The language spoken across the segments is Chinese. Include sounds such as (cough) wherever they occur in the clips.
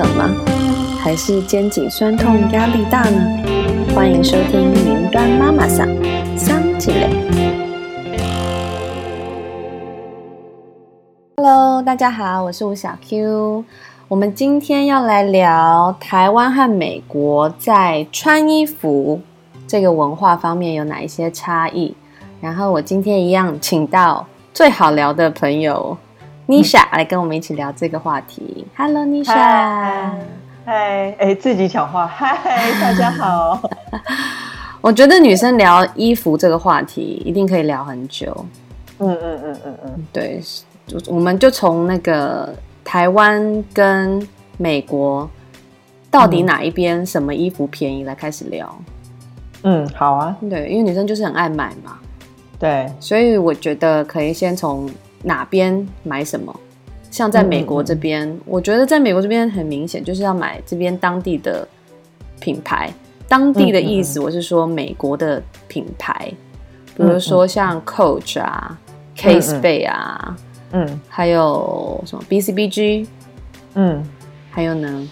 冷吗？还是肩颈酸痛、压力大呢？欢迎收听云端妈妈桑桑吉磊。Hello，大家好，我是吴小 Q。我们今天要来聊台湾和美国在穿衣服这个文化方面有哪一些差异。然后我今天一样请到最好聊的朋友。妮莎来跟我们一起聊这个话题。Hello，Nisha。嗨，哎，自己讲话。嗨，大家好。(laughs) 我觉得女生聊衣服这个话题一定可以聊很久。嗯嗯嗯嗯嗯，对，我们就从那个台湾跟美国到底哪一边什么衣服便宜来开始聊。嗯，好啊。对，因为女生就是很爱买嘛。对，所以我觉得可以先从。哪边买什么？像在美国这边，我觉得在美国这边很明显就是要买这边当地的品牌。当地的意思，我是说美国的品牌，比如说像 Coach 啊、Case Bay 啊，嗯，还有什么 BCBG，嗯，还有呢？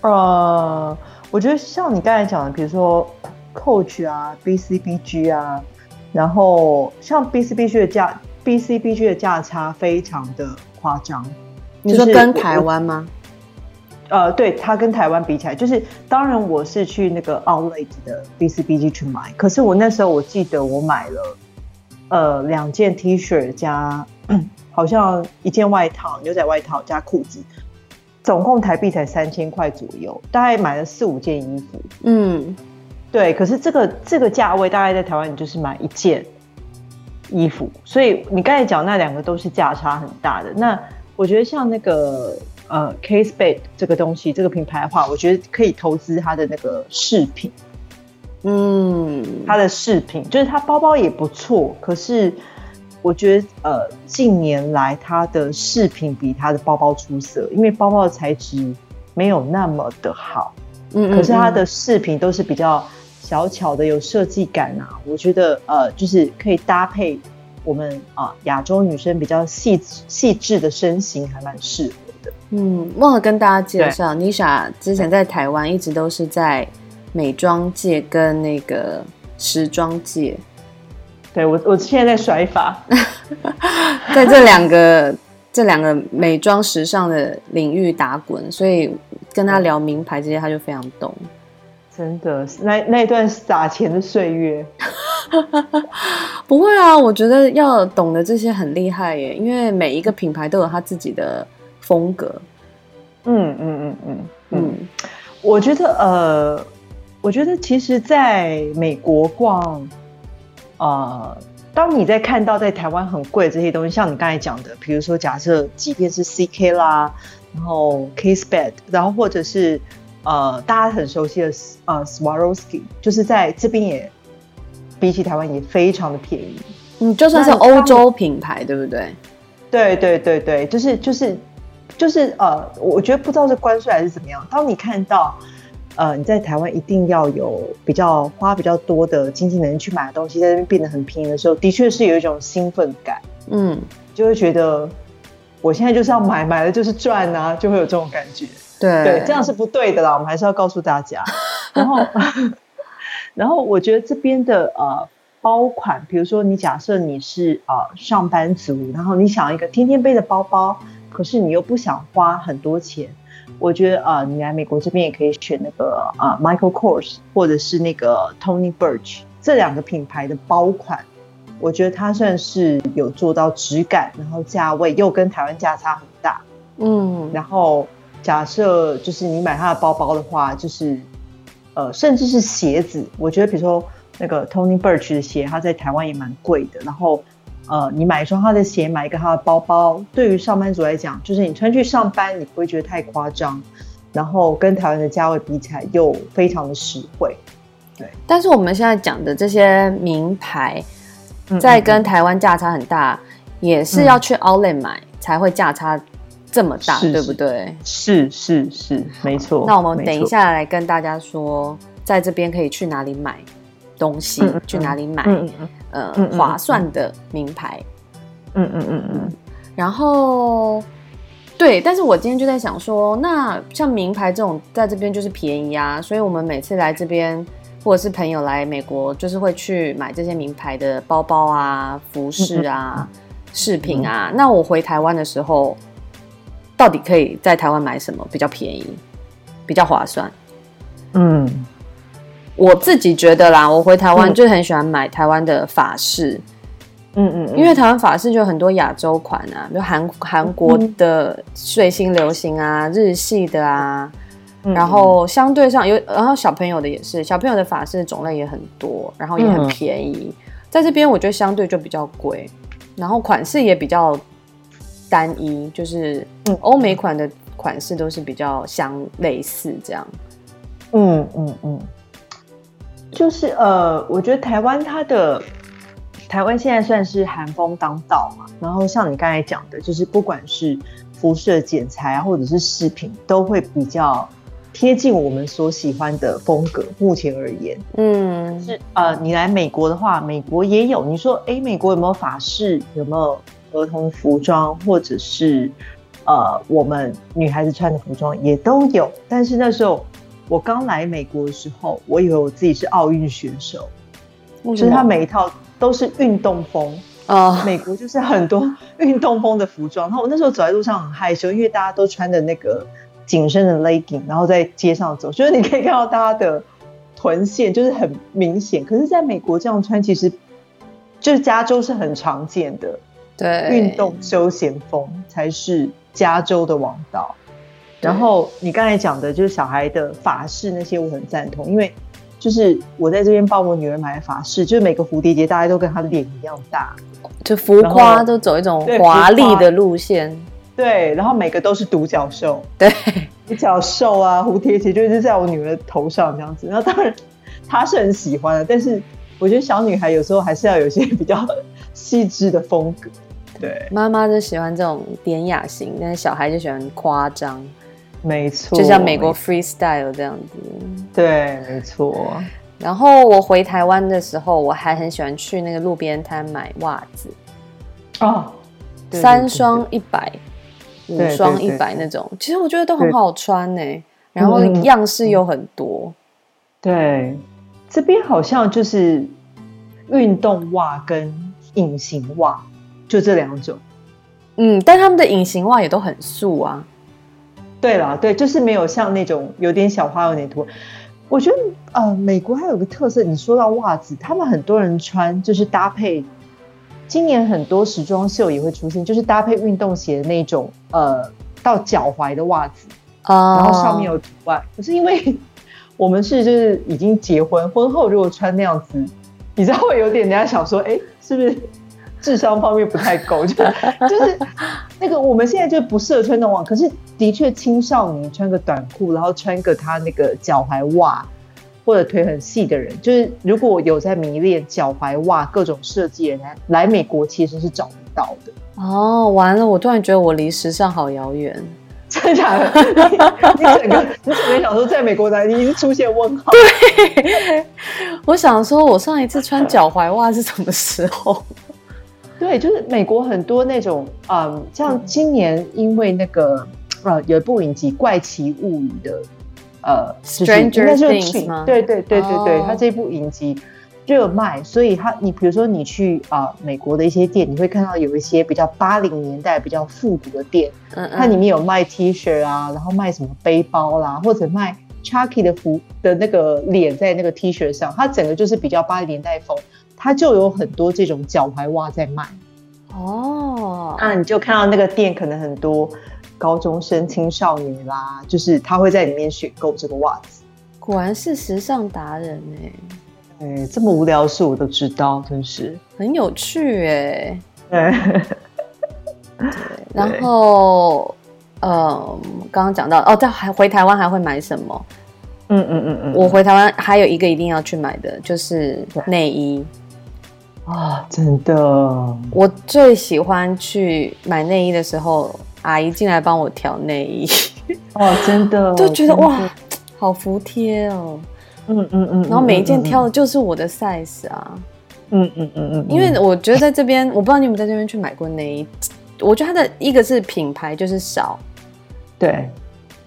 呃，我觉得像你刚才讲的，比如说 Coach 啊、BCBG 啊，然后像 BCBG 的价。B C B G 的价差非常的夸张，你说跟台湾吗？呃，对，它跟台湾比起来，就是当然我是去那个 Outlet 的 B C B G 去买，可是我那时候我记得我买了呃两件 T 恤加 (clears throat) 好像一件外套牛仔外套加裤子，总共台币才三千块左右，大概买了四五件衣服。嗯，对，可是这个这个价位大概在台湾你就是买一件。衣服，所以你刚才讲那两个都是价差很大的。那我觉得像那个呃，Case Bed 这个东西，这个品牌的话，我觉得可以投资它的那个饰品。嗯，它的饰品就是它包包也不错，可是我觉得呃，近年来它的饰品比它的包包出色，因为包包的材质没有那么的好。嗯，可是它的饰品都是比较。小巧的有设计感啊，我觉得呃，就是可以搭配我们啊亚洲女生比较细细致的身形，还蛮适合的。嗯，忘了跟大家介绍，Nisha 之前在台湾一直都是在美妆界跟那个时装界。对我，我现在在甩发，(laughs) 在这两个这两个美妆时尚的领域打滚，所以跟他聊名牌这些，他就非常懂。真的，那那段撒钱的岁月，(laughs) 不会啊！我觉得要懂得这些很厉害耶，因为每一个品牌都有他自己的风格。嗯嗯嗯嗯嗯，我觉得呃，我觉得其实在美国逛，呃，当你在看到在台湾很贵这些东西，像你刚才讲的，比如说假设即便是 CK 啦，然后 Case Bed，然后或者是。呃，大家很熟悉的呃，Swarovski，就是在这边也比起台湾也非常的便宜。嗯，就算是欧洲品牌，对不对？对对对对，就是就是就是呃，我觉得不知道是关税还是怎么样。当你看到呃你在台湾一定要有比较花比较多的经济能力去买的东西，在那边变得很便宜的时候，的确是有一种兴奋感。嗯，就会觉得我现在就是要买，买了就是赚啊，就会有这种感觉。对对，这样是不对的啦，我们还是要告诉大家。然后，(laughs) 然后我觉得这边的呃包款，比如说你假设你是呃上班族，然后你想一个天天背的包包，可是你又不想花很多钱，我觉得呃你来美国这边也可以选那个啊 Michael Kors 或者是那个 Tony Birch 这两个品牌的包款，我觉得它算是有做到质感，然后价位又跟台湾价差很大，嗯，然后。假设就是你买他的包包的话，就是呃，甚至是鞋子，我觉得比如说那个 Tony Birch 的鞋，它在台湾也蛮贵的。然后呃，你买一双他的鞋，买一个他的包包，对于上班族来讲，就是你穿去上班，你不会觉得太夸张。然后跟台湾的价位比起来，又非常的实惠。对，但是我们现在讲的这些名牌，在跟台湾价差很大，也是要去 Outlet 买才会价差。这么大，对不对？是是是，没错。那我们等一下来跟大家说，在这边可以去哪里买东西，去哪里买呃划算的名牌。嗯嗯嗯嗯。然后对，但是我今天就在想说，那像名牌这种在这边就是便宜啊，所以我们每次来这边，或者是朋友来美国，就是会去买这些名牌的包包啊、服饰啊、饰品啊。那我回台湾的时候，到底可以在台湾买什么比较便宜、比较划算？嗯，我自己觉得啦，我回台湾就很喜欢买台湾的法式。嗯嗯，因为台湾法式就有很多亚洲款啊，比如韩韩国的最新流行啊，日系的啊，然后相对上有，然后小朋友的也是，小朋友的法式种类也很多，然后也很便宜，在这边我觉得相对就比较贵，然后款式也比较单一，就是嗯欧美款的款式都是比较相类似这样。嗯嗯嗯，就是呃，我觉得台湾它的。台湾现在算是寒风当道嘛，然后像你刚才讲的，就是不管是辐射剪裁啊，或者是饰品，都会比较贴近我们所喜欢的风格。目前而言，嗯，是呃，你来美国的话，美国也有。你说，哎，美国有没有法式？有没有儿童服装，或者是呃，我们女孩子穿的服装也都有。但是那时候我刚来美国的时候，我以为我自己是奥运选手，就是他每一套。都是运动风啊，美国就是很多运动风的服装。然后我那时候走在路上很害羞，因为大家都穿的那个紧身的 legging，然后在街上走，就是你可以看到大家的臀线就是很明显。可是在美国这样穿，其实就是加州是很常见的，对，运动休闲风才是加州的王道。然后你刚才讲的就是小孩的法式那些，我很赞同，因为。就是我在这边帮我女儿买的法式，就是每个蝴蝶结大家都跟她的脸一样大，就浮夸都走一种华丽的路线。对，然后每个都是独角兽，对，独角兽啊，蝴蝶结就是在我女儿头上这样子。然后当然她是很喜欢的，但是我觉得小女孩有时候还是要有一些比较细致的风格。对，妈妈就喜欢这种典雅型，但是小孩就喜欢夸张。没错，就像美国 freestyle 这样子。对，没错。然后我回台湾的时候，我还很喜欢去那个路边摊买袜子。哦，三双一百，五双一百那种，其实我觉得都很好穿呢。然后样式又很多。对，这边好像就是运动袜跟隐形袜，就这两种。嗯，但他们的隐形袜也都很素啊。对了，对，就是没有像那种有点小花有点多。我觉得呃，美国还有个特色，你说到袜子，他们很多人穿就是搭配。今年很多时装秀也会出现，就是搭配运动鞋的那种呃到脚踝的袜子啊，然后上面有图案。可是因为我们是就是已经结婚，婚后如果穿那样子，你知道会有点人家想说，哎，是不是？智商方面不太够，就 (laughs) 就是那个我们现在就不适合穿那种，可是的确青少年穿个短裤，然后穿个他那个脚踝袜或者腿很细的人，就是如果有在迷恋脚踝袜各种设计的人来美国，其实是找不到的。哦，完了，我突然觉得我离时尚好遥远，真的假的？(laughs) 你整个你整个想说在美国来，你已经出现问号。对，我想说我上一次穿脚踝袜是什么时候？对，就是美国很多那种，嗯，像今年因为那个呃有一部影集《怪奇物语》的，呃，Stranger Things 吗？对对对对对，它这部影集热卖，所以它你比如说你去啊美国的一些店，你会看到有一些比较八零年代比较复古的店，嗯它里面有卖 T 恤啊，然后卖什么背包啦，或者卖 Chucky 的服的那个脸在那个 T 恤上，它整个就是比较八零年代风。它就有很多这种脚踝袜在卖哦，那你就看到那个店可能很多高中生、青少年啦，就是他会在里面选购这个袜子。果然是时尚达人哎，哎，这么无聊的事我都知道，真是很有趣哎。对，然后呃，刚刚讲到哦，在还回台湾还会买什么？嗯嗯嗯嗯，我回台湾还有一个一定要去买的就是内衣。啊，真的！我最喜欢去买内衣的时候，阿姨进来帮我调内衣。(laughs) 哦，真的，(laughs) 就觉得哇，好服帖哦。嗯嗯嗯，然后每一件挑的就是我的 size 啊。嗯嗯嗯嗯，因为我觉得在这边，我不知道你有没有在这边去买过内衣。我觉得它的一个是品牌就是少，对，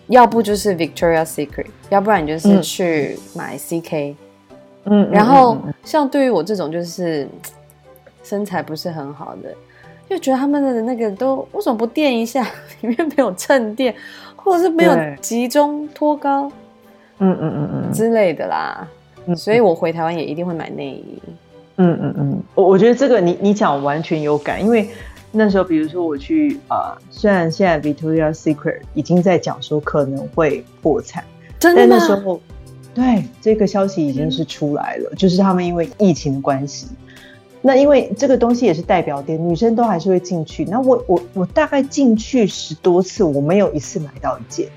要不就是 Victoria Secret，要不然你就是去买 CK。嗯，然后像对于我这种就是 (tsk) 身材不是很好的，就觉得他们的那个都为什么不垫一下？(laughs) 里面没有衬垫，或者是没有集中托高，嗯嗯嗯嗯之类的啦。所以我回台湾也一定会买内衣。嗯嗯嗯，我我觉得这个你你讲完全有感，因为那时候比如说我去啊，虽然现在 Victoria Secret 已经在讲说可能会破产，真的那时候。对，这个消息已经是出来了，就是他们因为疫情的关系，那因为这个东西也是代表店，女生都还是会进去。那我我我大概进去十多次，我没有一次买到一件，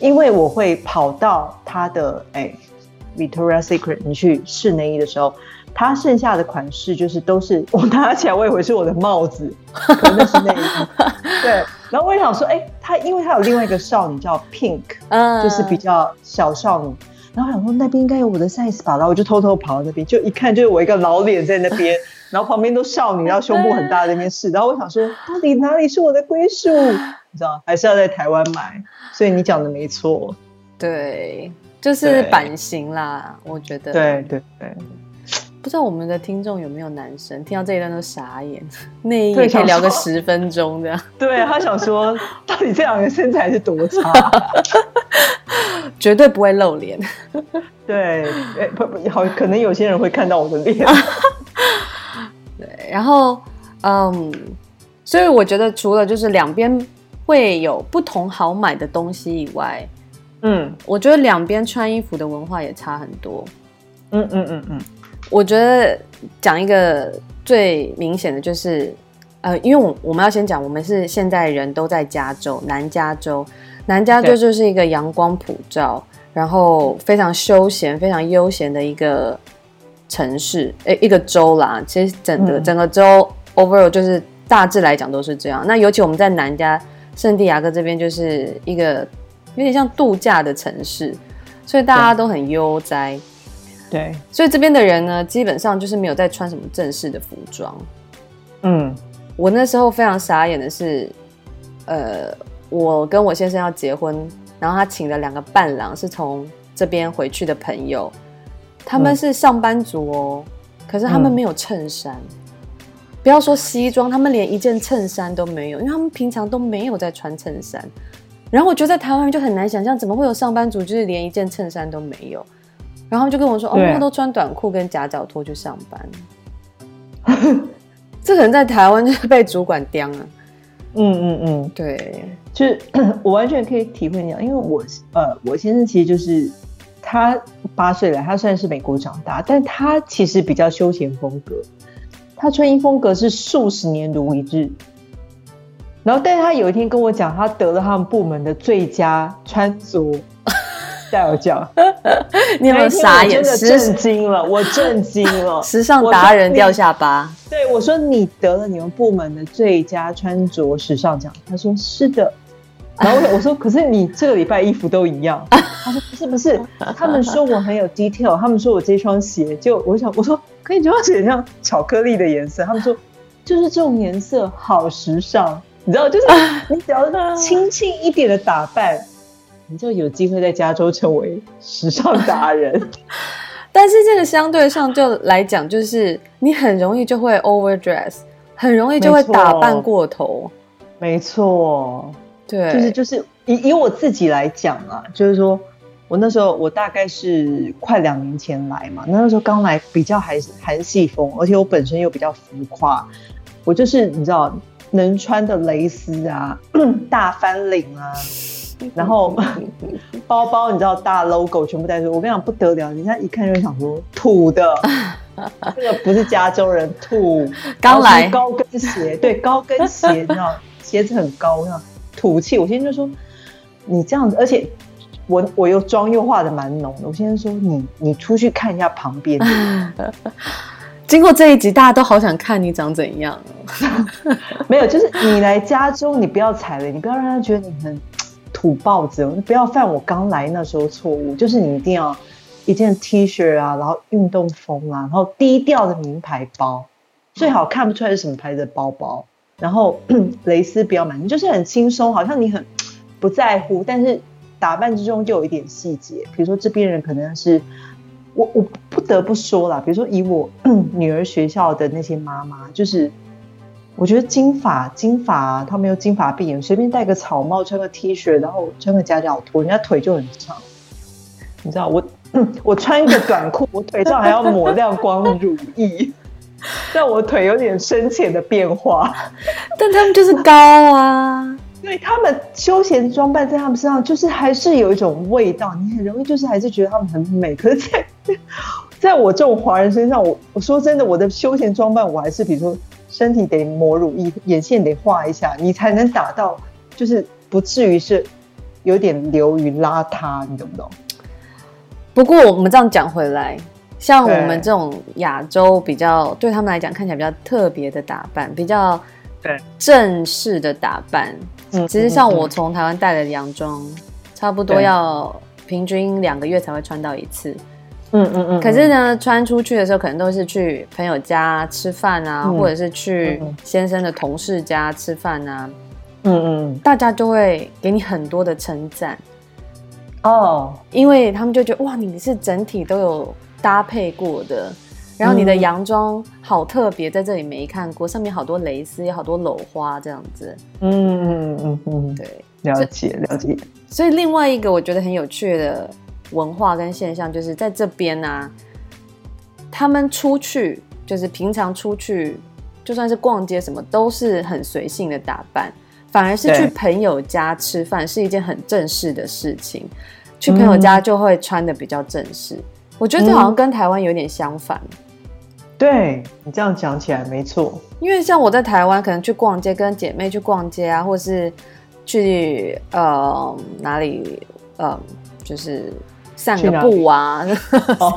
因为我会跑到他的哎，Victoria Secret，你去试内衣的时候，它剩下的款式就是都是我拿起来，我以为是我的帽子，(laughs) 可能是内衣。对，然后我也想说，哎，它因为它有另外一个少女叫 Pink，嗯，就是比较小少女。然后想说那边应该有我的 size 吧，然后我就偷偷跑到那边，就一看就是我一个老脸在那边，然后旁边都少女，然后胸部很大的那边试，然后我想说到底哪里是我的归属？你知道还是要在台湾买？所以你讲的没错，对，就是版型啦，我觉得。对对对，不知道我们的听众有没有男生听到这一段都傻眼，内衣可以聊个十分钟这样。(laughs) 对他想说，到底这两个身材是多差？(laughs) 绝对不会露脸，(laughs) 对，不不好，可能有些人会看到我的脸。(laughs) 对，然后嗯，所以我觉得除了就是两边会有不同好买的东西以外，嗯，我觉得两边穿衣服的文化也差很多。嗯嗯嗯嗯，我觉得讲一个最明显的就是，呃，因为我我们要先讲，我们是现在人都在加州，南加州。南加州就是一个阳光普照，然后非常休闲、非常悠闲的一个城市，诶，一个州啦。其实整个整个州 overall 就是大致来讲都是这样。那尤其我们在南加圣地亚哥这边，就是一个有点像度假的城市，所以大家都很悠哉。对，所以这边的人呢，基本上就是没有在穿什么正式的服装。嗯，我那时候非常傻眼的是，呃。我跟我先生要结婚，然后他请了两个伴郎是从这边回去的朋友，他们是上班族哦，可是他们没有衬衫，不要说西装，他们连一件衬衫都没有，因为他们平常都没有在穿衬衫。然后我觉得在台湾人就很难想象，怎么会有上班族就是连一件衬衫都没有？然后就跟我说，哦，他都穿短裤跟夹脚拖去上班。(laughs) 这可能在台湾就是被主管刁了。(laughs) 嗯嗯嗯，对。就是 (coughs) 我完全可以体会你，因为我呃，我先生其实就是他八岁了，他虽然是美国长大，但他其实比较休闲风格，他穿衣风格是数十年如一日。然后，但是他有一天跟我讲，他得了他们部门的最佳穿着 (laughs) 戴尔奖，(laughs) 你有没有傻眼？真的震惊了，我震惊了，(laughs) 时尚达人掉下巴。对我说：“你得了你们部门的最佳穿着时尚奖。”他说：“是的。”然后我说，可是你这个礼拜衣服都一样。(laughs) 他说不是不是，他们说我很有 detail，他们说我这双鞋就我想我说可以这双鞋像巧克力的颜色，他们说就是这种颜色好时尚，你知道就是 (laughs) 你只要轻轻一点的打扮，你就有机会在加州成为时尚达人。(laughs) 但是这个相对上就来讲，就是你很容易就会 overdress，很容易就会打扮过头。没错。对，就是就是以以我自己来讲啊，就是说我那时候我大概是快两年前来嘛，那时候刚来比较还是韩系风，而且我本身又比较浮夸，我就是你知道能穿的蕾丝啊，大翻领啊，然后 (laughs) 包包你知道大 logo 全部带出，我跟你讲不得了，人家一看就想说土的，(laughs) 这个不是加州人土，刚来高跟鞋，对高跟鞋，你知道鞋子很高，那。土气，我先生就说你这样子，而且我我又妆又化的蛮浓的。我先生说你你出去看一下旁边。(laughs) 经过这一集，大家都好想看你长怎样。(laughs) 没有，就是你来加州，你不要踩雷，你不要让他觉得你很土包子，你不要犯我刚来那时候错误。就是你一定要一件 T 恤啊，然后运动风啊，然后低调的名牌包，最好看不出来是什么牌子的包包。然后 (clears throat) 蕾丝不要买，你就是很轻松，好像你很 (tsk) 不在乎，但是打扮之中就有一点细节，比如说这边人可能是。我我不得不说了，比如说以我 (clears throat) 女儿学校的那些妈妈，就是我觉得金发金发，她没有金发碧眼，随便戴个草帽，穿个 T 恤，然后穿个夹脚拖，人家腿就很长。你知道我 (clears throat) 我穿一个短裤，我腿上还要抹亮光乳液，(laughs) 让我腿有点深浅的变化。(laughs) 但他们就是高啊。(laughs) 对他们休闲装扮在他们身上，就是还是有一种味道，你很容易就是还是觉得他们很美。可是，在在我这种华人身上，我我说真的，我的休闲装扮，我还是比如说身体得抹乳液，眼线得画一下，你才能达到，就是不至于是有点流于邋遢，你懂不懂？不过我们这样讲回来，像我们这种亚洲比较对他们来讲看起来比较特别的打扮，比较正式的打扮。嗯其实像我从台湾带的洋装，差不多要平均两个月才会穿到一次。嗯嗯嗯。可是呢，穿出去的时候，可能都是去朋友家吃饭啊，或者是去先生的同事家吃饭啊。嗯嗯。大家就会给你很多的称赞。哦。因为他们就觉得哇，你是整体都有搭配过的。然后你的洋装好特别，在这里没看过，上面好多蕾丝，有好多镂花这样子。嗯嗯嗯嗯，对，了解了解。所以另外一个我觉得很有趣的文化跟现象，就是在这边呢，他们出去就是平常出去，就算是逛街什么，都是很随性的打扮，反而是去朋友家吃饭是一件很正式的事情，去朋友家就会穿的比较正式。我觉得这好像跟台湾有点相反。对你这样讲起来没错，因为像我在台湾，可能去逛街，跟姐妹去逛街啊，或是去呃哪里呃，就是散个步啊，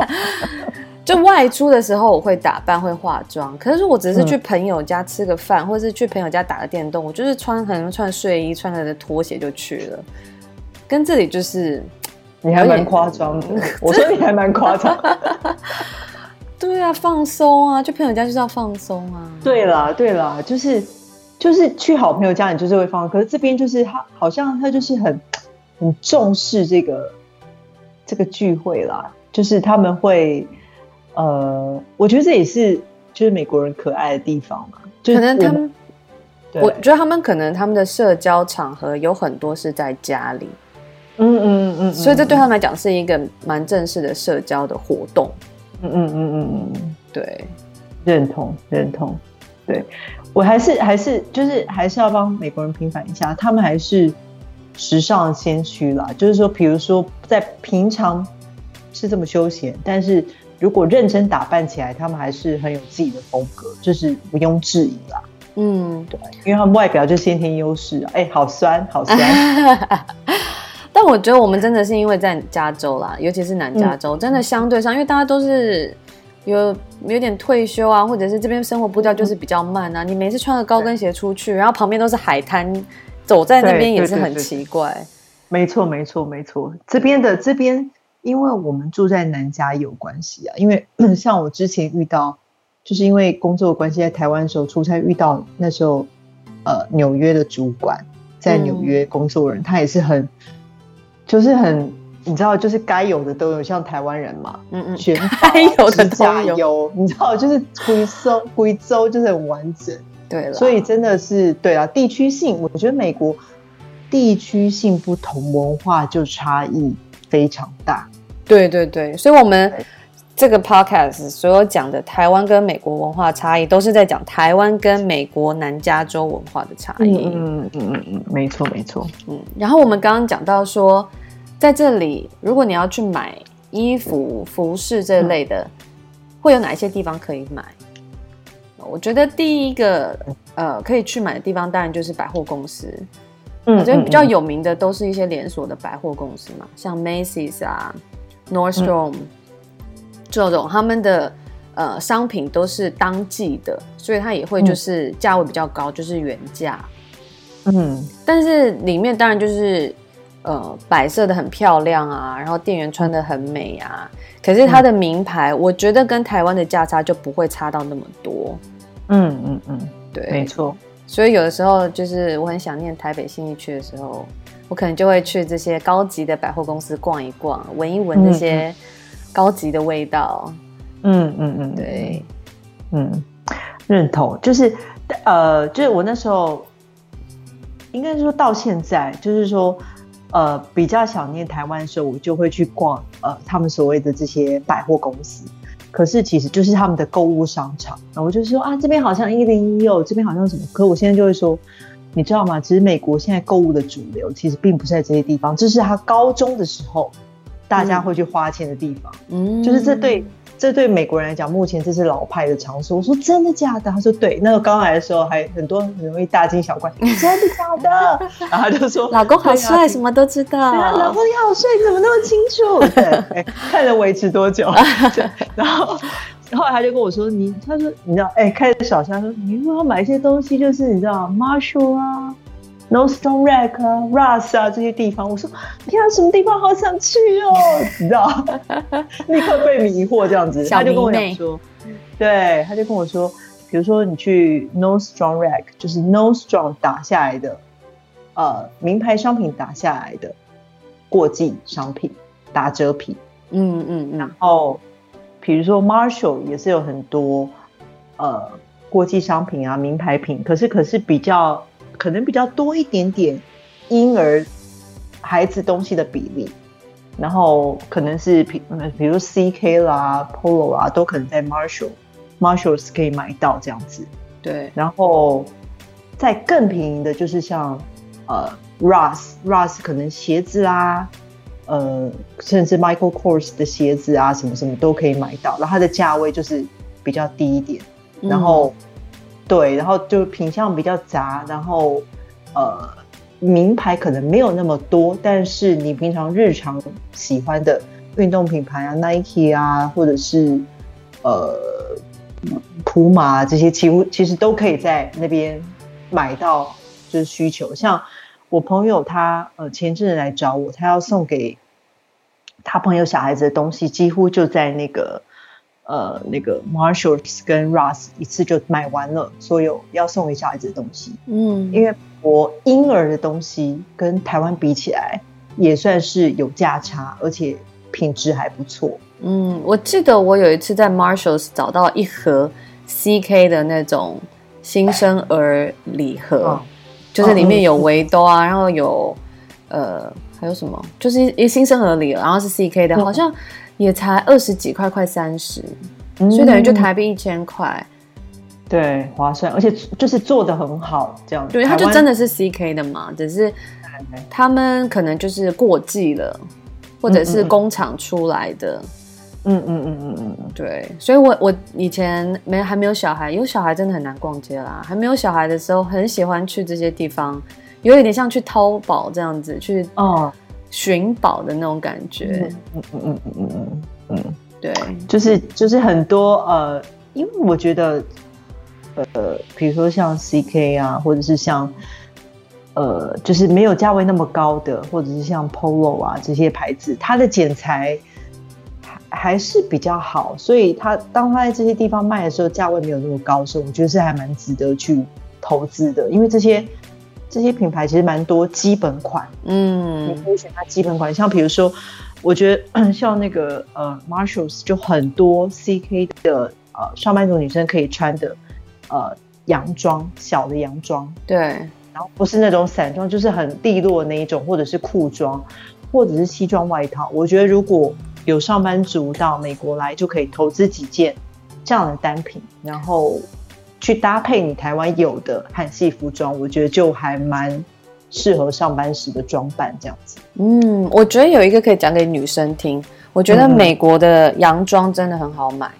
(laughs) 就外出的时候我会打扮会化妆。可是我只是去朋友家吃个饭，或是去朋友家打个电动，我就是穿可能穿睡衣，穿着拖鞋就去了。跟这里就是你还蛮夸张的，(laughs) 我说你还蛮夸张。(laughs) 对啊，放松啊，去朋友家就是要放松啊。对啦，对啦，就是就是去好朋友家，你就是会放。可是这边就是他好像他就是很很重视这个这个聚会啦，就是他们会呃，我觉得这也是就是美国人可爱的地方嘛。可能他们，我觉得他们可能他们的社交场合有很多是在家里，嗯嗯嗯，所以这对他们来讲是一个蛮正式的社交的活动。嗯嗯嗯嗯嗯，对，认同认同，对我还是还是就是还是要帮美国人平反一下，他们还是时尚先驱啦。就是说，比如说在平常是这么休闲，但是如果认真打扮起来，他们还是很有自己的风格，就是毋庸置疑啦。嗯，对，因为他们外表就先天优势啊。哎，好酸，好酸。(laughs) 但我觉得我们真的是因为在加州啦，尤其是南加州，真的相对上，因为大家都是有有点退休啊，或者是这边生活步调就是比较慢啊。你每次穿个高跟鞋出去，然后旁边都是海滩，走在那边也是很奇怪。没错，没错，没错。这边的这边，因为我们住在南加有关系啊。因为 (clears throat) 像我之前遇到，就是因为工作关系在台湾的时候出差遇到，那时候呃纽约的主管在纽约工作人，他也是很。就是很，你知道，就是该有的都有，像台湾人嘛，嗯嗯，全该有的都有，你知道，就是贵州贵州就是很完整，对了，所以真的是对啊，地区性，我觉得美国地区性不同，文化就差异非常大，对对对，所以我们这个 podcast 所有讲的台湾跟美国文化差异，都是在讲台湾跟美国南加州文化的差异，嗯嗯嗯嗯，没错没错，嗯，然后我们刚刚讲到说。在这里，如果你要去买衣服、服饰这类的，会有哪一些地方可以买？我觉得第一个呃可以去买的地方，当然就是百货公司。嗯，我觉得比较有名的都是一些连锁的百货公司嘛，像 Macy's 啊、Nordstrom 这种，他们的呃商品都是当季的，所以它也会就是价位比较高，就是原价。嗯，但是里面当然就是。呃，摆设的很漂亮啊，然后店员穿的很美啊，可是它的名牌，我觉得跟台湾的价差就不会差到那么多。嗯嗯嗯，对，没错。所以有的时候就是我很想念台北新一区的时候，我可能就会去这些高级的百货公司逛一逛，闻一闻那些高级的味道。嗯嗯嗯，对，嗯，认同，就是呃，就是我那时候应该说到现在，就是说呃，比较想念台湾的时候，我就会去逛呃他们所谓的这些百货公司。可是其实就是他们的购物商场，然后我就说啊，这边好像一零一哦，这边好像什么？可我现在就会说，你知道吗？其实美国现在购物的主流其实并不是在这些地方，这是他高中的时候大家会去花钱的地方。嗯，就是这对这对美国人来讲，目前这是老派的场所。我说真的假的？他说对。那个刚来的时候还很多很容易大惊小怪，(laughs) 真的假的？(laughs) 然后他就说老公好帅，什么都知道。老公你好帅，你怎么那么清楚？(laughs) 对，看能维持多久？然后后来他就跟我说：“你，他说你知道，哎，开始小香说，你如果要买一些东西，就是你知道，Marshall 啊，Nordstrom Rack 啊 Russ 啊这些地方。”我说：“天啊，什么地方好想去哦？”你知道，(laughs) 立刻被迷惑这样子。他就跟我讲说：“对，他就跟我说，比如说你去 Nordstrom Rack，就是 Nordstrom 打下来的，呃，名牌商品打下来的过季商品，打折品。嗯嗯，然后。”比如说，Marshall 也是有很多呃国际商品啊，名牌品，可是可是比较可能比较多一点点婴儿孩子东西的比例，然后可能是比比如 CK 啦、Polo 啊，都可能在 Marshall，Marshalls 可以买到这样子。对，然后再更便宜的，就是像呃 Russ、Russ 可能鞋子啊。呃，甚至 Michael Kors 的鞋子啊，什么什么都可以买到，然后它的价位就是比较低一点，然后对，然后就品相比较杂，然后呃，名牌可能没有那么多，但是你平常日常喜欢的运动品牌啊，Nike 啊，或者是呃，普马这些，几乎其实都可以在那边买到，就是需求像。我朋友他呃前阵子来找我，他要送给他朋友小孩子的东西，几乎就在那个呃那个 Marshalls 跟 Ross 一次就买完了所有要送给小孩子的东西。嗯，因为我婴儿的东西跟台湾比起来也算是有价差，而且品质还不错。嗯，我记得我有一次在 Marshalls 找到一盒 CK 的那种新生儿礼盒。就是里面有围兜啊，然后有呃还有什么，就是一新生儿礼，然后是 CK 的，好像也才二十几块，快三十，所以等于就台币一千块，对，划算，而且就是做的很好，这样，对，它就真的是 CK 的嘛，只是他们可能就是过季了，或者是工厂出来的。嗯嗯嗯嗯嗯，对，所以，我我以前没还没有小孩，有小孩真的很难逛街啦。还没有小孩的时候，很喜欢去这些地方，有一点像去淘宝这样子，去哦寻宝的那种感觉。嗯嗯嗯嗯嗯嗯嗯，对，就是就是很多呃，因为我觉得呃，比如说像 CK 啊，或者是像呃，就是没有价位那么高的，或者是像 Polo 啊这些牌子，它的剪裁。还是比较好，所以他当他在这些地方卖的时候，价位没有那么高的时候，我觉得是还蛮值得去投资的。因为这些这些品牌其实蛮多基本款，嗯，你可以选它基本款。像比如说，我觉得 (clears throat) 像那个呃，Marshalls 就很多 CK 的呃上班族女生可以穿的呃洋装，小的洋装，对，然后不是那种散装，就是很利落那一种，或者是裤装，或者是西装外套。我觉得如果有上班族到美国来，就可以投资几件这样的单品，然后去搭配你台湾有的韩系服装，我觉得就还蛮适合上班时的装扮这样子。嗯，我觉得有一个可以讲给女生听，我觉得美国的洋装真的很好买。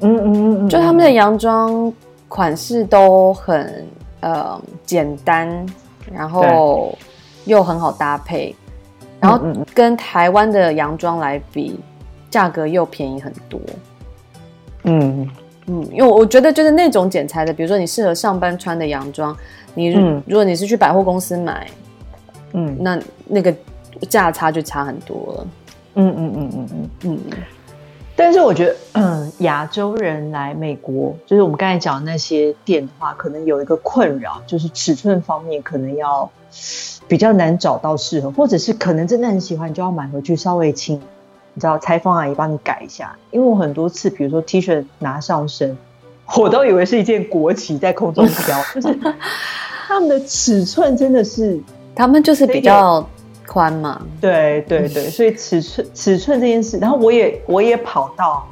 嗯嗯嗯嗯，就他们的洋装款式都很呃简单，然后又很好搭配。然后跟台湾的洋装来比，价格又便宜很多。嗯嗯，因为我觉得就是那种剪裁的，比如说你适合上班穿的洋装，你如果你是去百货公司买，嗯，那那个价差就差很多了。嗯嗯嗯嗯嗯嗯。但是我觉得，嗯，亚洲人来美国，就是我们刚才讲的那些店的话，可能有一个困扰，就是尺寸方面可能要比较难找到适合，或者是可能真的很喜欢，就要买回去稍微轻，你知道，裁缝阿姨帮你改一下。因为我很多次，比如说 T 恤拿上身，我都以为是一件国旗在空中飘，(laughs) 就是他们的尺寸真的是，他们就是比较。宽嘛？对对对，(laughs) 所以尺寸尺寸这件事，然后我也我也跑到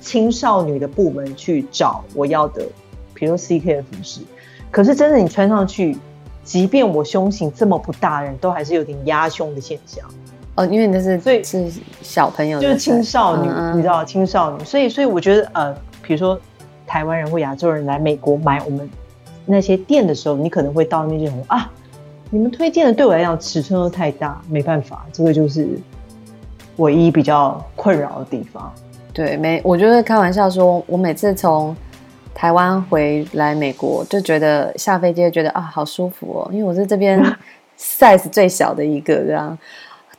青少女的部门去找我要的，比如 CK 的服饰。可是真的你穿上去，即便我胸型这么不大，人都还是有点压胸的现象。哦，因为那是所以是小朋友，就是青少女，你知道青少女。所以所以我觉得呃，比如说台湾人或亚洲人来美国买我们那些店的时候，你可能会到那种啊。你们推荐的对我来讲尺寸都太大，没办法，这个就是唯一比较困扰的地方。对，没，我就是开玩笑说，我每次从台湾回来美国，就觉得下飞机觉得啊，好舒服哦，因为我是这边 (laughs) size 最小的一个，这样。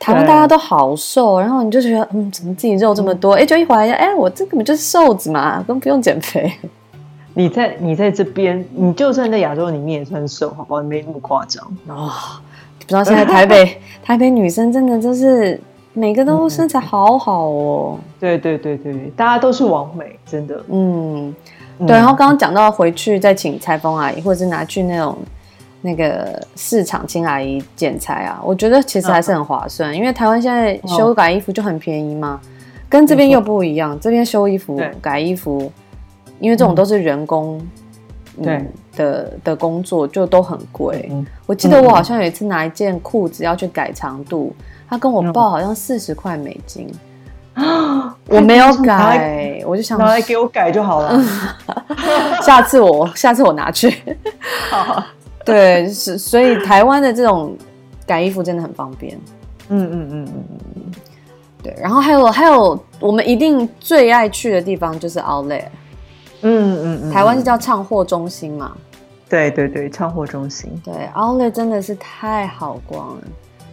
台湾大家都好瘦，然后你就觉得，嗯，怎么自己肉这么多？哎，就一回来，哎，我这根本就是瘦子嘛，根本不用减肥。(laughs) 你在你在这边，你就算在亚洲里面也算瘦，好不好？没那么夸张啊！不知道现在台北 (laughs) 台北女生真的就是每个都身材好好哦。对对对对，大家都是完美，真的。嗯，对。然后刚刚讲到回去再请裁缝阿姨，或者是拿去那种那个市场请阿姨剪裁啊，我觉得其实还是很划算，因为台湾现在修改衣服就很便宜嘛，跟这边又不一样，这边修衣服改衣服。因为这种都是人工对的的工作，就都很贵。我记得我好像有一次拿一件裤子要去改长度，他跟我报好像四十块美金啊，(laughs) 我没有改，我就想拿来给我改就好了。(laughs) 下次我下次我拿去。(laughs) 对，是所以台湾的这种改衣服真的很方便。嗯嗯嗯嗯嗯。对，然后还有还有，我们一定最爱去的地方就是 Outlet。嗯嗯嗯，台湾是叫唱货中心嘛？对对对，唱货中心。对，Outlet 真的是太好逛了。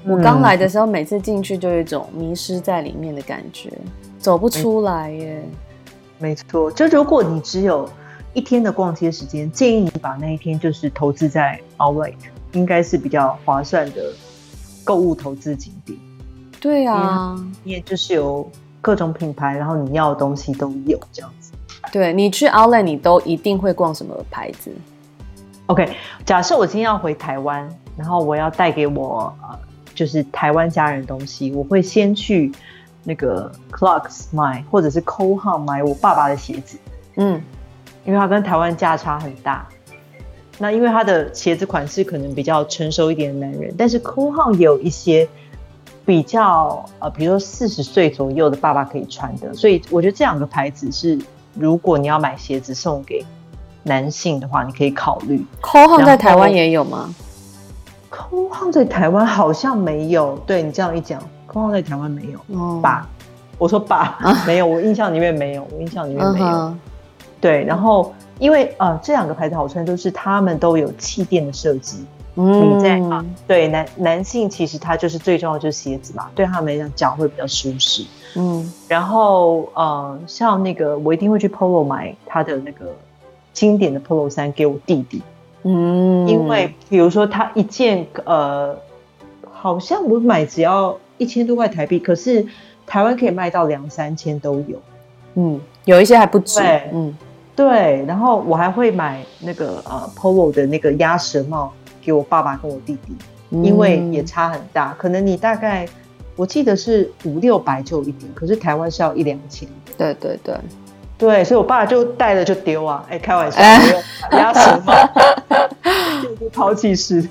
我刚来的时候，每次进去就有一种迷失在里面的感觉，走不出来耶。没错，就如果你只有一天的逛街时间，建议你把那一天就是投资在 Outlet，应该是比较划算的购物投资景点。对啊，也就是有各种品牌，然后你要的东西都有这样子。对你去 Outlet，你都一定会逛什么牌子？OK，假设我今天要回台湾，然后我要带给我呃，就是台湾家人东西，我会先去那个 Clarks 买，或者是 Cohan 买我爸爸的鞋子。嗯，因为它跟台湾价差很大。那因为他的鞋子款式可能比较成熟一点的男人，但是 Cohan 也有一些比较呃，比如说四十岁左右的爸爸可以穿的，所以我觉得这两个牌子是。如果你要买鞋子送给男性的话，你可以考虑。扣号在台湾也有吗？扣号在台湾好像没有。对你这样一讲，扣号在台湾没有。爸，我说爸，(laughs) 没有，我印象里面没有，我印象里面没有。对，然后因为呃，这两个牌子好穿，就是他们都有气垫的设计。你在啊？对，男男性其实他就是最重要就是鞋子嘛，对他们来讲脚会比较舒适。嗯，然后呃，像那个我一定会去 Polo 买他的那个经典的 Polo 衫给我弟弟。嗯，因为比如说他一件呃，好像我买只要一千多块台币，可是台湾可以卖到两三千都有。嗯，有一些还不止。嗯，对。然后我还会买那个呃 Polo 的那个鸭舌帽。给我爸爸跟我弟弟，因为也差很大，可能你大概我记得是五六百就一点，可是台湾是要一两千。对对对对，所以我爸就戴了就丢啊，哎，开玩笑，(laughs) 鸭舌帽？就是抛弃式。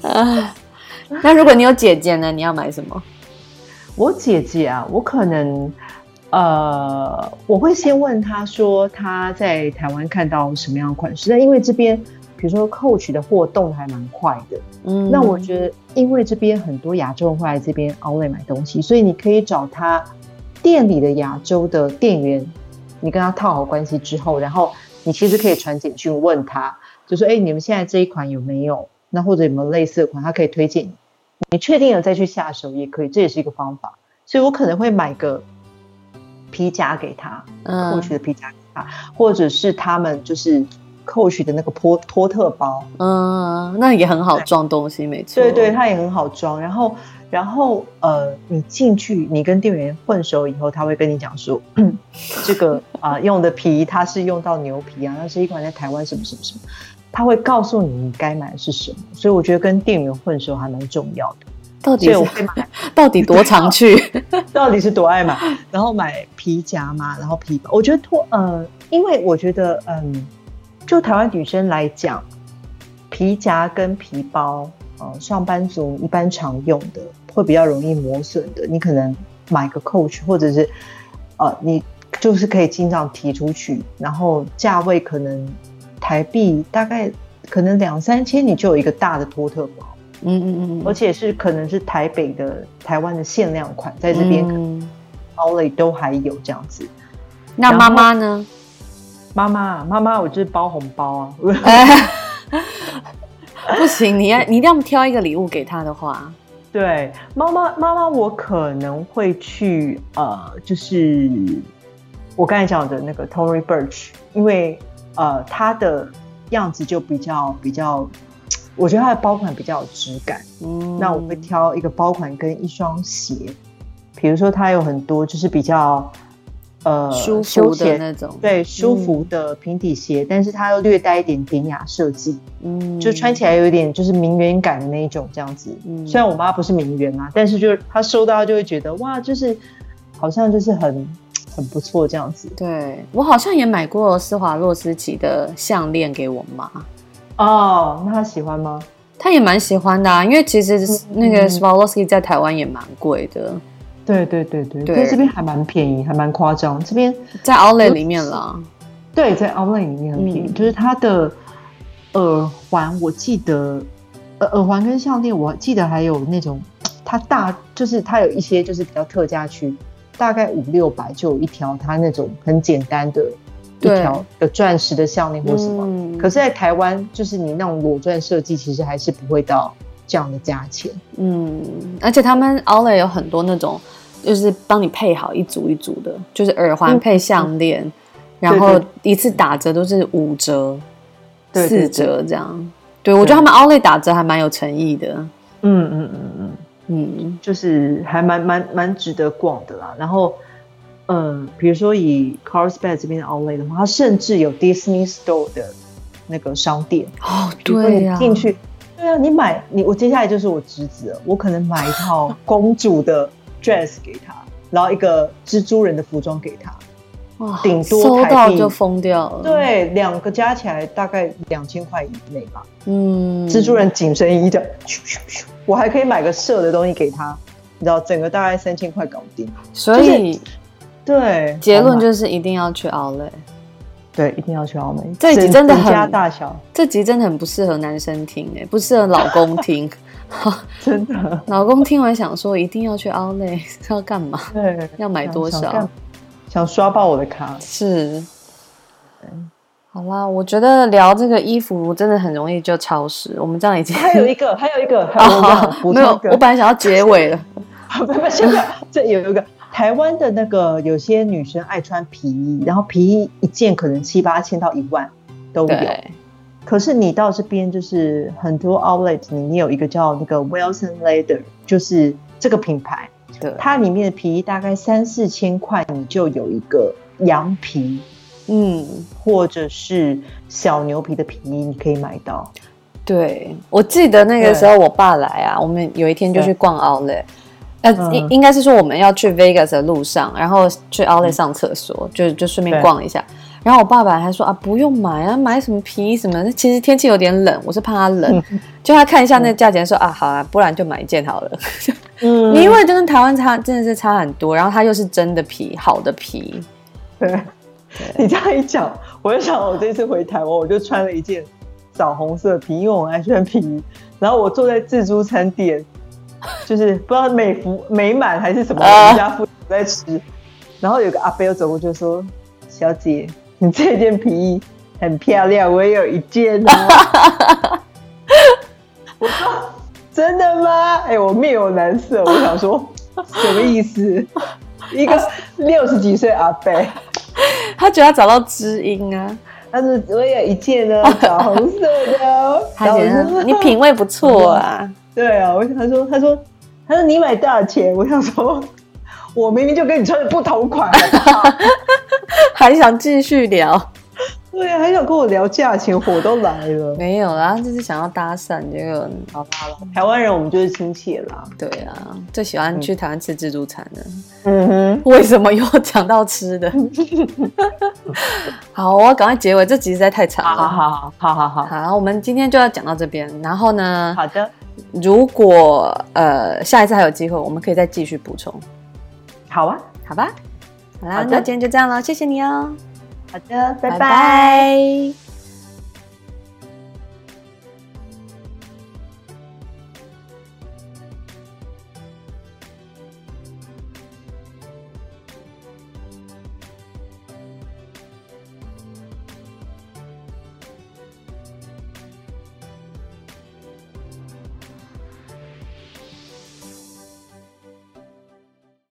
(laughs) 那如果你有姐姐呢？你要买什么？我姐姐啊，我可能呃，我会先问他说他在台湾看到什么样的款式，但因为这边。比如说，Coach 的货动还蛮快的，嗯，那我觉得，因为这边很多亚洲人会来这边 Outlet 买东西，所以你可以找他店里的亚洲的店员，你跟他套好关系之后，然后你其实可以传简讯问他，就说，哎，你们现在这一款有没有？那或者有没有类似的款，他可以推荐你。你确定了再去下手也可以，这也是一个方法。所以我可能会买个皮夹给他嗯，Coach 的皮夹给他，或者是他们就是 Coach 的那个托托特包，嗯，那也很好装东西，没错。对对，它也很好装。然后，然后呃，你进去，你跟店员混熟以后，他会跟你讲说，(clears throat) 这个啊、用的皮它是用到牛皮啊，那是一款在台湾什么什么什么，他会告诉你你该买的是什么。所以我觉得跟店员混熟还蛮重要的。到底我会买，(laughs) 到底多常去？(laughs) 到底是多爱买，然后买皮夹嘛，然后皮包。我觉得脱呃，因为我觉得嗯，就台湾女生来讲，皮夹跟皮包，呃，上班族一般常用的会比较容易磨损的，你可能买个 Coach 或者是呃，你就是可以经常提出去，然后价位可能台币大概可能两三千，你就有一个大的托特包。嗯嗯嗯而且是可能是台北的台湾的限量款，在这边嗯奥莱都还有这样子。那妈妈呢？妈妈，妈妈，我就是包红包啊！哎，(laughs) 不行，你要你一定要挑一个礼物给她的话，对，妈妈，妈妈，我可能会去呃，就是我刚才讲的那个 Tory Burch，因为呃，它的样子就比较比较，我觉得它的包款比较有质感。嗯，那我会挑一个包款跟一双鞋，比如说它有很多就是比较呃舒服的那种，对舒服的平底鞋，但是它又略带一点典雅设计，嗯，就穿起来有一点就是名媛感的那一种这样子。嗯。虽然我妈不是名媛啊，但是就是她收到就会觉得哇，就是好像就是很 (tsk) 很不错这样子。对我好像也买过施华洛世奇的项链给我妈，哦，那他喜欢吗？他也蛮喜欢的啊，因为其实那个嗯。Swarovski 在台湾也蛮贵的，对对对对，对。在这边还蛮便宜，还蛮夸张。这边在 Outlet 里面啦，对，在 Outlet 里面很便宜，嗯。就是它的耳环，我记得，呃，耳环跟项链，我记得还有那种，它大，就是它有一些就是比较特价区，大概五六百就有一条，它那种很简单的一对条的钻石的项链或什么。嗯可是，在台湾，就是你那种裸钻设计，其实还是不会到这样的价钱。嗯，而且他们 Outlet 有很多那种，就是帮你配好一组一组的，就是耳环嗯配项链，然后一次打折都是五折、对对四折这样。对我觉得他们 Outlet 打折还蛮有诚意的。嗯嗯嗯嗯。嗯就是还蛮蛮蛮值得逛的啦。然后，嗯，比如说以 Carlsbad 这边的 Outlet 的话，它甚至有 Disney Store 的那个商店。哦，对呀、你进去，对啊，你买你我接下来就是我侄子了，我可能买一套公主的 dress 给他，然后一个蜘蛛人的服装给他。哇，顶多到就疯掉了。，对，两个加起来大概两千块以内吧。嗯，蜘蛛人紧身衣的，咻咻咻我还可以买个射的东西给他，你知道，整个大概三千块搞定。所以对，结论就是一定要去 Outlet。对，一定要去澳门。这一集真的很整家大小，这集真的很不适合男生听哎、不适合老公听。(laughs) 真的。老公听完想说一定要去 Outlet (laughs) 是要干嘛？对，要买多少想刷爆我的卡。是，好啦，我觉得聊这个衣服真的很容易就超时。我们这样已经还有一个，(laughs) 还有一个，还有一个啊，没有，我本来想要结尾了。不不，现在这有一个台湾的那个，有些女生爱穿皮衣，然后皮衣一件可能七八千到一万都有。对，可是你到这边就是很多 outlet 里面有一个叫那个 Wilson Leather，就是这个品牌，对，它里面的皮衣大概三四千块，你就有一个羊皮嗯，或者是小牛皮的皮衣，你可以买到。对，我记得那个时候我爸来啊，我们有一天就去逛 Outlet。呃，嗯应应该是说我们要去 Vegas 的路上，然后去 Outlet 上厕所，就就顺便逛一下。然后我爸爸还说啊，不用买啊，买什么皮衣什么的。其实天气有点冷，我是怕他冷，就他看一下那价钱，说啊，好啊，不然就买一件好了。嗯因为就跟台湾差真的是差很多，然后它又是真的皮，好的皮。对，你这样一讲，我就想，我这次回台湾，我就穿了一件枣红色的皮，因为我很爱穿皮衣。然后我坐在自助餐店，就是不知道美福美满还是什么，啊我们家附近在吃。然后有个阿伯走过去说：“小姐，你这件皮衣很漂亮，我也有一件哦。(laughs) ”我说：“真的吗？”哎、我面有难色，我想说什么意思？一个六十几岁阿伯，他觉得他找到知音啊，他说我有一件呢，(laughs) 枣红色的，他觉得你品味不错啊。对啊，我他说他说他说你买多少钱？我想说，(laughs) 我明明就跟你穿的不同款，(laughs) 还想继续聊。对啊，还想跟我聊价钱，火都来了。没有啦，就是想要搭讪，结果好了，台湾人我们就是亲切啦。对啊，最喜欢去台湾吃自助餐的。嗯哼，为什么又讲到吃的？(laughs) 好，我要赶快结尾，这集实在太长了。好好好好好好好，我们今天就要讲到这边。然后呢，好的，如果呃下一次还有机会，我们可以再继续补充，好啊，好吧？好啦，那今天就这样了，谢谢你哦，好的，拜拜。拜。拜